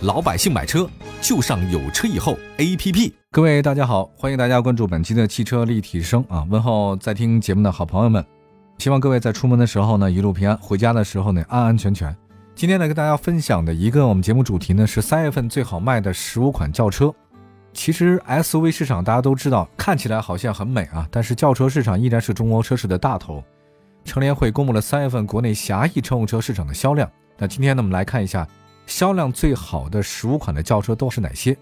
老百姓买车就上有车以后 APP。各位大家好，欢迎大家关注本期的汽车立体声啊！问候在听节目的好朋友们，希望各位在出门的时候呢一路平安，回家的时候呢安安全全。今天呢跟大家分享的一个我们节目主题呢是三月份最好卖的十五款轿车。其实 SUV 市场大家都知道，看起来好像很美啊，但是轿车市场依然是中国车市的大头。乘联会公布了三月份国内狭义乘用车市场的销量。那今天呢我们来看一下。销量最好的十五款的轿车都是哪些？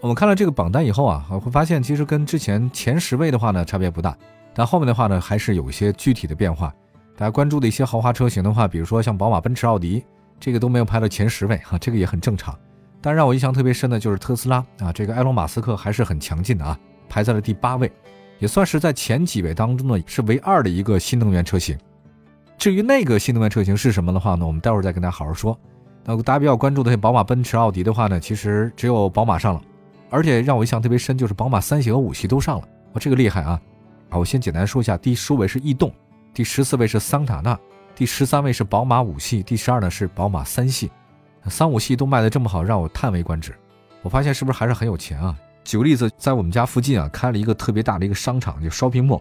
我们看了这个榜单以后啊，会发现其实跟之前前十位的话呢差别不大，但后面的话呢还是有一些具体的变化。大家关注的一些豪华车型的话，比如说像宝马、奔驰、奥迪，这个都没有排到前十位哈，这个也很正常。但让我印象特别深的就是特斯拉啊，这个埃隆·马斯克还是很强劲的啊，排在了第八位，也算是在前几位当中呢是唯二的一个新能源车型。至于那个新能源车型是什么的话呢，我们待会儿再跟大家好好说。那大家比较关注的宝马、奔驰、奥迪的话呢，其实只有宝马上了，而且让我印象特别深就是宝马三系和五系都上了，哇，这个厉害啊！啊，我先简单说一下，第十五位是逸动，第十四位是桑塔纳，第十三位是宝马五系，第十二呢是宝马三系，三五系都卖的这么好，让我叹为观止。我发现是不是还是很有钱啊？举个例子，在我们家附近啊，开了一个特别大的一个商场，就 shopping mall。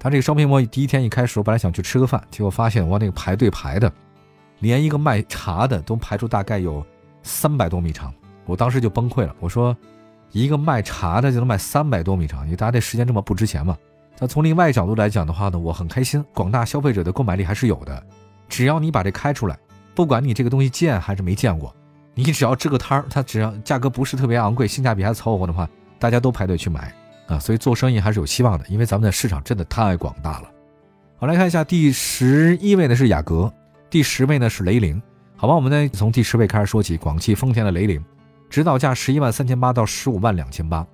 他这个 shopping mall 第一天一开始，我本来想去吃个饭，结果发现哇，那个排队排的。连一个卖茶的都排出大概有三百多米长，我当时就崩溃了。我说，一个卖茶的就能卖三百多米长，你大家这时间这么不值钱吗？但从另外角度来讲的话呢，我很开心，广大消费者的购买力还是有的。只要你把这开出来，不管你这个东西见还是没见过，你只要支个摊儿，它只要价格不是特别昂贵，性价比还凑合的话，大家都排队去买啊。所以做生意还是有希望的，因为咱们的市场真的太广大了。好，来看一下第十一位的是雅阁。第十位呢是雷凌，好吧，我们呢从第十位开始说起。广汽丰田的雷凌，指导价十一万三千八到十五万两千八。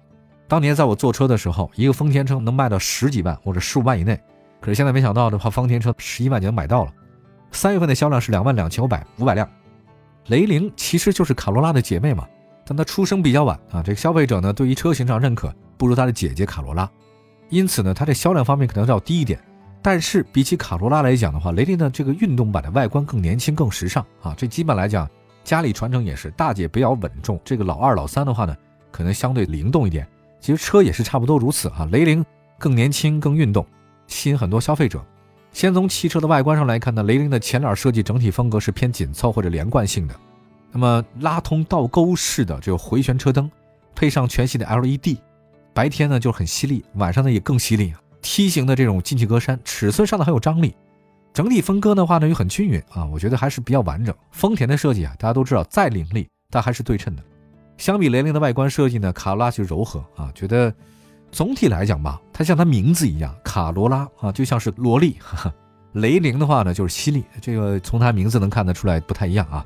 当年在我坐车的时候，一个丰田车能卖到十几万或者十五万以内，可是现在没想到的话，丰田车十一万就能买到了。三月份的销量是两万两千五百五百辆。雷凌其实就是卡罗拉的姐妹嘛，但它出生比较晚啊，这个消费者呢对于车型上认可不如它的姐姐卡罗拉，因此呢它这销量方面可能要低一点。但是比起卡罗拉来讲的话，雷凌的这个运动版的外观更年轻、更时尚啊。这基本来讲，家里传承也是大姐比较稳重，这个老二、老三的话呢，可能相对灵动一点。其实车也是差不多如此啊。雷凌更年轻、更运动，吸引很多消费者。先从汽车的外观上来看呢，雷凌的前脸设计整体风格是偏紧凑或者连贯性的。那么拉通倒钩式的这个回旋车灯，配上全系的 LED，白天呢就很犀利，晚上呢也更犀利。梯形的这种进气格栅，尺寸上的很有张力，整体分割的话呢又很均匀啊，我觉得还是比较完整。丰田的设计啊，大家都知道再凌厉，但还是对称的。相比雷凌的外观设计呢，卡罗拉就柔和啊，觉得总体来讲吧，它像它名字一样，卡罗拉啊就像是萝莉，雷凌的话呢就是犀利，这个从它名字能看得出来不太一样啊。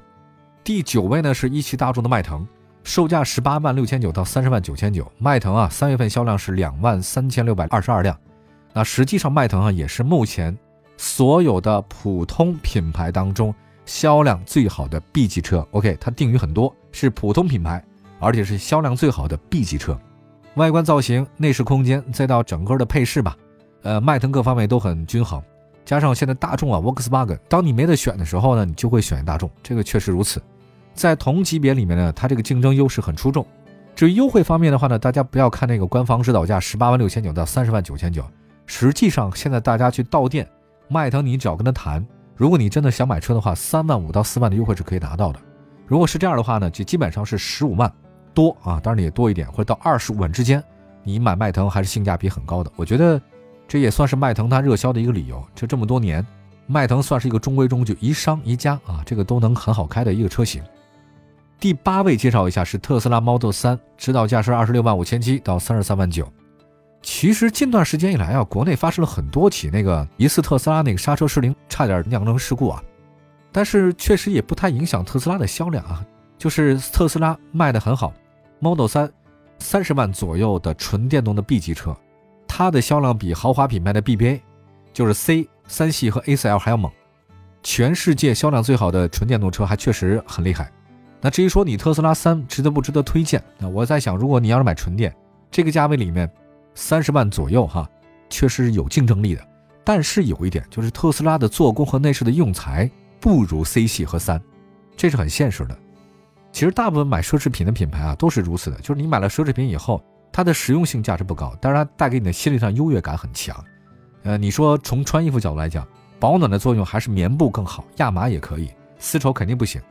第九位呢是一汽大众的迈腾。售价十八万六千九到三十万九千九，迈腾啊，三月份销量是两万三千六百二十二辆。那实际上，迈腾啊也是目前所有的普通品牌当中销量最好的 B 级车。OK，它定语很多，是普通品牌，而且是销量最好的 B 级车。外观造型、内饰空间，再到整个的配饰吧，呃，迈腾各方面都很均衡。加上现在大众啊，Volkswagen，当你没得选的时候呢，你就会选大众，这个确实如此。在同级别里面呢，它这个竞争优势很出众。至于优惠方面的话呢，大家不要看那个官方指导价十八万六千九到三十万九千九。实际上，现在大家去到店，迈腾，你只要跟他谈，如果你真的想买车的话，三万五到四万的优惠是可以拿到的。如果是这样的话呢，就基本上是十五万多啊，当然也多一点，或者到二十五万之间，你买迈腾还是性价比很高的。我觉得这也算是迈腾它热销的一个理由。就这么多年，迈腾算是一个中规中矩、宜商宜家啊，这个都能很好开的一个车型。第八位介绍一下是特斯拉 Model 3，指导价是二十六万五千七到三十三万九。其实近段时间以来啊，国内发生了很多起那个疑似特斯拉那个刹车失灵，差点酿成事故啊。但是确实也不太影响特斯拉的销量啊，就是特斯拉卖的很好，Model 3三十万左右的纯电动的 B 级车，它的销量比豪华品牌的 BBA，就是 C 三系和 A 四 L 还要猛。全世界销量最好的纯电动车还确实很厉害。那至于说你特斯拉三值得不值得推荐？那我在想，如果你要是买纯电，这个价位里面，三十万左右哈，确实有竞争力的。但是有一点，就是特斯拉的做工和内饰的用材不如 C 系和三，这是很现实的。其实大部分买奢侈品的品牌啊，都是如此的，就是你买了奢侈品以后，它的实用性价值不高，但是它带给你的心理上优越感很强。呃，你说从穿衣服角度来讲，保暖的作用还是棉布更好，亚麻也可以，丝绸肯定不行。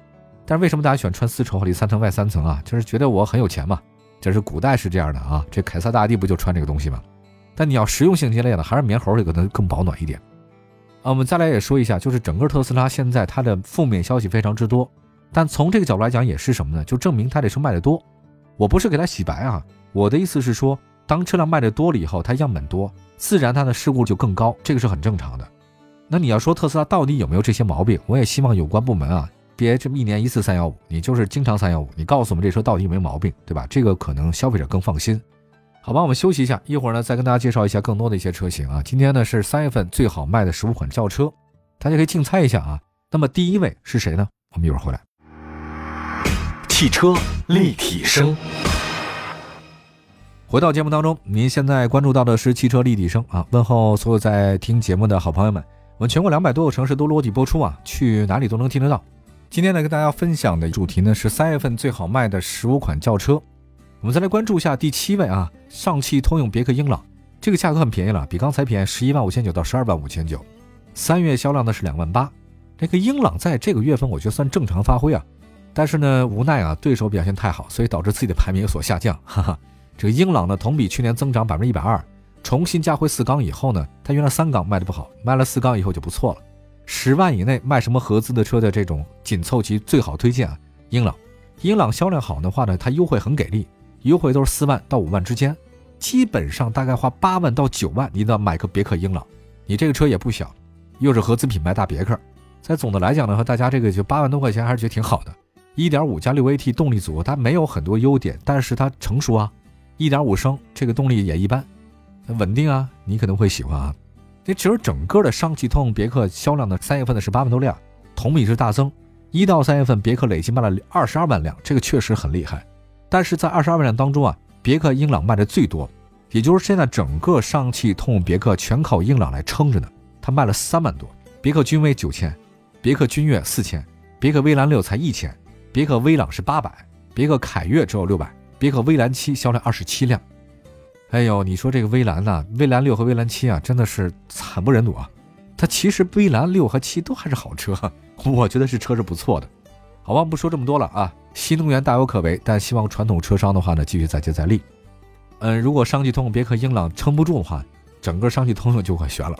但是为什么大家喜欢穿丝绸里三层外三层啊？就是觉得我很有钱嘛。这是古代是这样的啊。这凯撒大帝不就穿这个东西吗？但你要实用性之类的，还是棉猴这个能更保暖一点。啊，我们再来也说一下，就是整个特斯拉现在它的负面消息非常之多。但从这个角度来讲，也是什么呢？就证明它这车卖的多。我不是给它洗白啊，我的意思是说，当车辆卖的多了以后，它样本多，自然它的事故就更高，这个是很正常的。那你要说特斯拉到底有没有这些毛病？我也希望有关部门啊。别这么一年一次三幺五，你就是经常三幺五，你告诉我们这车到底有没有毛病，对吧？这个可能消费者更放心。好吧，我们休息一下，一会儿呢再跟大家介绍一下更多的一些车型啊。今天呢是三月份最好卖的十五款轿车，大家可以竞猜一下啊。那么第一位是谁呢？我们一会儿回来。汽车立体声，回到节目当中，您现在关注到的是汽车立体声啊。问候所有在听节目的好朋友们，我们全国两百多个城市都落地播出啊，去哪里都能听得到。今天呢，跟大家分享的主题呢是三月份最好卖的十五款轿车。我们再来关注一下第七位啊，上汽通用别克英朗，这个价格很便宜了，比刚才便宜十一万五千九到十二万五千九，三月销量呢是两万八。这个英朗在这个月份我觉得算正常发挥啊，但是呢无奈啊对手表现太好，所以导致自己的排名有所下降。哈哈，这个英朗呢同比去年增长百分之一百二，重新加回四缸以后呢，它原来三缸卖的不好，卖了四缸以后就不错了。十万以内卖什么合资的车的这种紧凑级最好推荐啊，英朗，英朗销量好的话呢，它优惠很给力，优惠都是四万到五万之间，基本上大概花八万到九万，你得买个别克英朗，你这个车也不小，又是合资品牌大别克，在总的来讲呢，和大家这个就八万多块钱还是觉得挺好的，一点五加六 AT 动力组，它没有很多优点，但是它成熟啊，一点五升这个动力也一般，稳定啊，你可能会喜欢啊。这其实整个的上汽通用别克销量呢，三月份的是八万多辆，同比是大增。一到三月份，别克累计卖了二十二万辆，这个确实很厉害。但是在二十二万辆当中啊，别克英朗卖的最多，也就是现在整个上汽通用别克全靠英朗来撑着呢。它卖了三万多，别克君威九千，别克君越四千，别克威兰六才一千，别克威朗是八百，别克凯越只有六百，别克威兰七销量二十七辆。哎呦，你说这个威兰呐，威兰六和威兰七啊，真的是惨不忍睹啊！它其实威兰六和七都还是好车，我觉得是车是不错的。好吧，不说这么多了啊。新能源大有可为，但希望传统车商的话呢，继续再接再厉。嗯，如果上汽通用别克英朗撑不住的话，整个上汽通用就快悬了。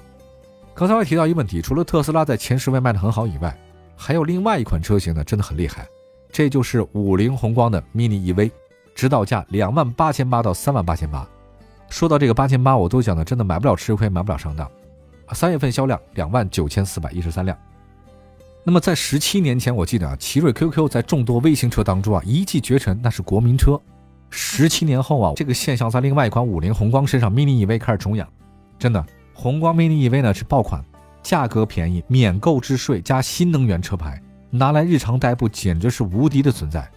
刚才我提到一个问题，除了特斯拉在前十位卖的很好以外，还有另外一款车型呢，真的很厉害，这就是五菱宏光的 mini EV，指导价两万八千八到三万八千八。说到这个八千八，我都讲的真的买不了吃亏，买不了上当。三月份销量两万九千四百一十三辆。那么在十七年前，我记得啊，奇瑞 QQ 在众多微型车当中啊一骑绝尘，那是国民车。十七年后啊，这个现象在另外一款五菱宏光身上 mini EV 开始重演。真的，宏光 mini EV 呢是爆款，价格便宜，免购置税加新能源车牌，拿来日常代步简直是无敌的存在。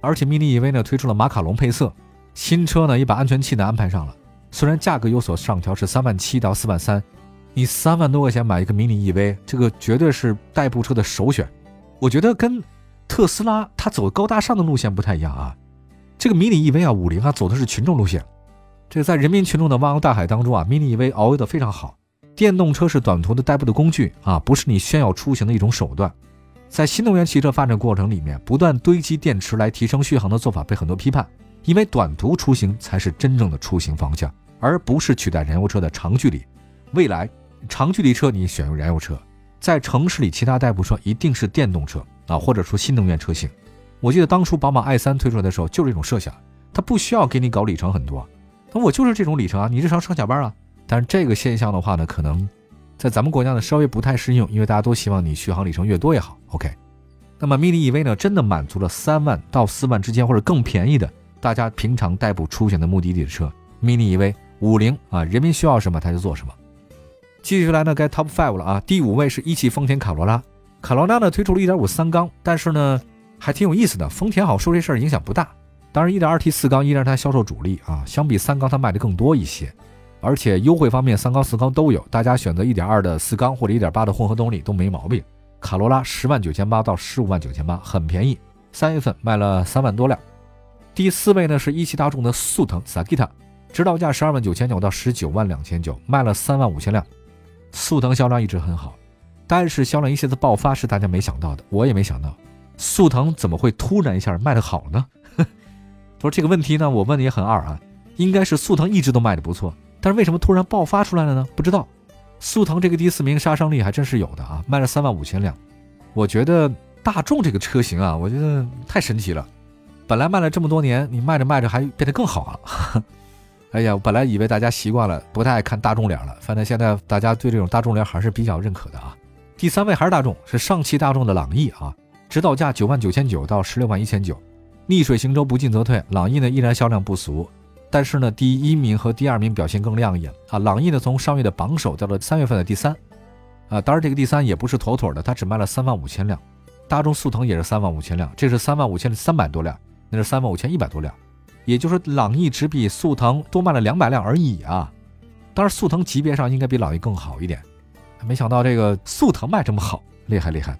而且 mini EV 呢推出了马卡龙配色，新车呢也把安全气囊安排上了。虽然价格有所上调，是三万七到四万三，你三万多块钱买一个迷你 EV，这个绝对是代步车的首选。我觉得跟特斯拉它走高大上的路线不太一样啊。这个迷你 EV 啊，五菱啊走的是群众路线。这个在人民群众的汪洋大海当中啊，迷你 EV 遨游的非常好。电动车是短途的代步的工具啊，不是你炫耀出行的一种手段。在新能源汽车发展过程里面，不断堆积电池来提升续航的做法被很多批判，因为短途出行才是真正的出行方向。而不是取代燃油车的长距离，未来长距离车你选用燃油车，在城市里其他代步车一定是电动车啊，或者说新能源车型。我记得当初宝马 i 三推出来的时候就是这种设想，它不需要给你搞里程很多，那我就是这种里程啊，你日常上下班啊。但是这个现象的话呢，可能在咱们国家呢稍微不太适应，因为大家都希望你续航里程越多越好。OK，那么 mini EV 呢，真的满足了三万到四万之间或者更便宜的大家平常代步出行的目的地的车，mini EV。五菱啊，人民需要什么它就做什么。继续来呢，该 Top Five 了啊，第五位是一汽丰田卡罗拉。卡罗拉呢推出了一点五三缸，但是呢还挺有意思的。丰田好说这事儿影响不大，当然一点二 T 四缸依然它销售主力啊，相比三缸它卖的更多一些。而且优惠方面，三缸四缸都有，大家选择一点二的四缸或者一点八的混合动力都没毛病。卡罗拉十万九千八到十五万九千八，很便宜。三月份卖了三万多辆。第四位呢是一汽大众的速腾 Sakita，指导价十二万九千九到十九万两千九，卖了三万五千辆。速腾销量一直很好，但是销量一下子爆发是大家没想到的，我也没想到，速腾怎么会突然一下卖得好呢？说这个问题呢，我问的也很二啊，应该是速腾一直都卖的不错，但是为什么突然爆发出来了呢？不知道。速腾这个第四名杀伤力还真是有的啊，卖了三万五千辆。我觉得大众这个车型啊，我觉得太神奇了。本来卖了这么多年，你卖着卖着还变得更好了。哎呀，我本来以为大家习惯了，不太爱看大众脸了。反正现在大家对这种大众脸还是比较认可的啊。第三位还是大众，是上汽大众的朗逸啊，指导价九万九千九到十六万一千九。逆水行舟，不进则退，朗逸呢依然销量不俗。但是呢，第一名和第二名表现更亮眼啊！朗逸呢，从上月的榜首掉到三月份的第三，啊，当然这个第三也不是妥妥的，它只卖了三万五千辆。大众速腾也是三万五千辆，这是三万五千三百多辆，那是三万五千一百多辆，也就是朗逸只比速腾多卖了两百辆而已啊！当然，速腾级别上应该比朗逸更好一点，没想到这个速腾卖这么好，厉害厉害！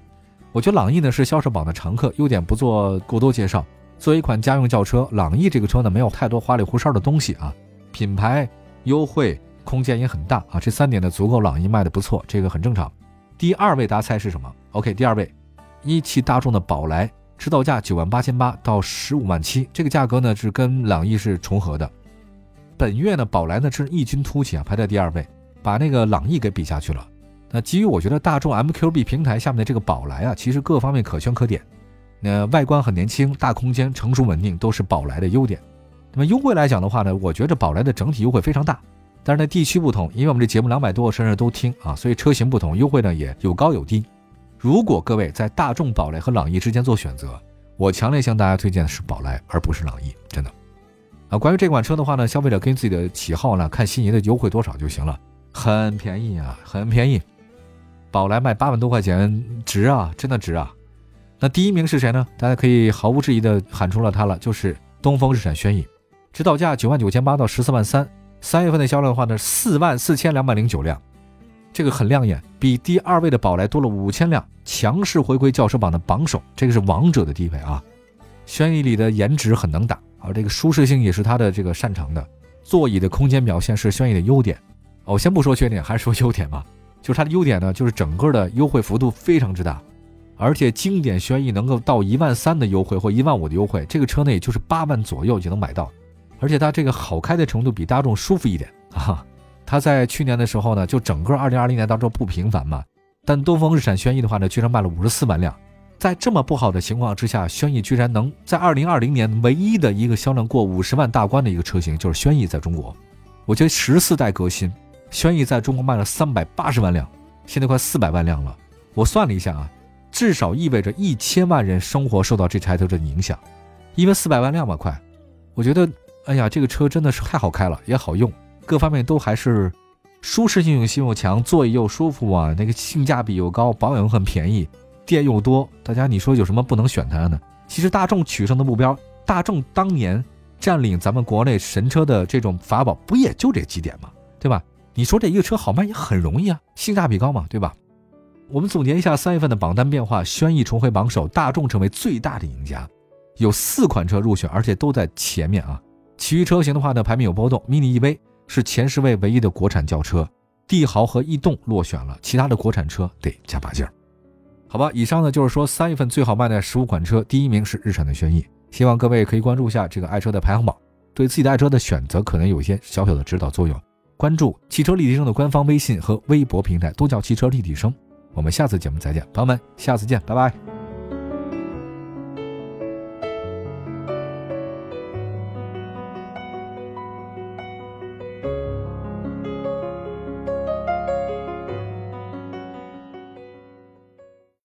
我觉得朗逸呢是销售榜的常客，优点不做过多介绍。作为一款家用轿车，朗逸这个车呢没有太多花里胡哨的东西啊，品牌优惠空间也很大啊，这三点呢足够朗逸卖的不错，这个很正常。第二位大家猜是什么？OK，第二位，一汽大众的宝来，指导价九万八千八到十五万七，这个价格呢是跟朗逸是重合的。本月呢宝来呢是异军突起啊，排在第二位，把那个朗逸给比下去了。那基于我觉得大众 MQB 平台下面的这个宝来啊，其实各方面可圈可点。那外观很年轻，大空间，成熟稳定，都是宝来的优点。那么优惠来讲的话呢，我觉着宝来的整体优惠非常大。但是呢，地区不同，因为我们这节目两百多个城市都听啊，所以车型不同，优惠呢也有高有低。如果各位在大众宝来和朗逸之间做选择，我强烈向大家推荐的是宝来，而不是朗逸，真的。啊，关于这款车的话呢，消费者根据自己的喜好呢，看心仪的优惠多少就行了，很便宜啊，很便宜。宝来卖八万多块钱，值啊，真的值啊。那第一名是谁呢？大家可以毫无质疑的喊出了它了，就是东风日产轩逸，指导价九万九千八到十四万三，三月份的销量的话呢，四万四千两百零九辆，这个很亮眼，比第二位的宝来多了五千辆，强势回归轿车榜的榜首，这个是王者的地位啊。轩逸里的颜值很能打，而这个舒适性也是它的这个擅长的，座椅的空间表现是轩逸的优点。哦，先不说缺点，还是说优点吧，就是它的优点呢，就是整个的优惠幅度非常之大。而且经典轩逸能够到一万三的优惠或一万五的优惠，这个车呢也就是八万左右就能买到，而且它这个好开的程度比大众舒服一点啊。它在去年的时候呢，就整个二零二零年当中不平凡嘛，但东风日产轩逸的话呢，居然卖了五十四万辆，在这么不好的情况之下，轩逸居然能在二零二零年唯一的一个销量过五十万大关的一个车型就是轩逸在中国，我觉得十四代革新，轩逸在中国卖了三百八十万辆，现在快四百万辆了，我算了一下啊。至少意味着一千万人生活受到这台车的影响，因为四百万辆嘛，快。我觉得，哎呀，这个车真的是太好开了，也好用，各方面都还是舒适性又强，座椅又舒服啊，那个性价比又高，保养又很便宜，店又多。大家你说有什么不能选它呢？其实大众取胜的目标，大众当年占领咱们国内神车的这种法宝，不也就这几点吗？对吧？你说这一个车好卖也很容易啊，性价比高嘛，对吧？我们总结一下三月份的榜单变化：轩逸重回榜首，大众成为最大的赢家，有四款车入选，而且都在前面啊。其余车型的话呢，排名有波动。mini EV 是前十位唯一的国产轿车，帝豪和逸动落选了，其他的国产车得加把劲儿。好吧，以上呢就是说三月份最好卖的十五款车，第一名是日产的轩逸。希望各位可以关注一下这个爱车的排行榜，对自己的爱车的选择可能有一些小小的指导作用。关注汽车立体声的官方微信和微博平台，都叫汽车立体声。我们下次节目再见，朋友们，下次见，拜拜。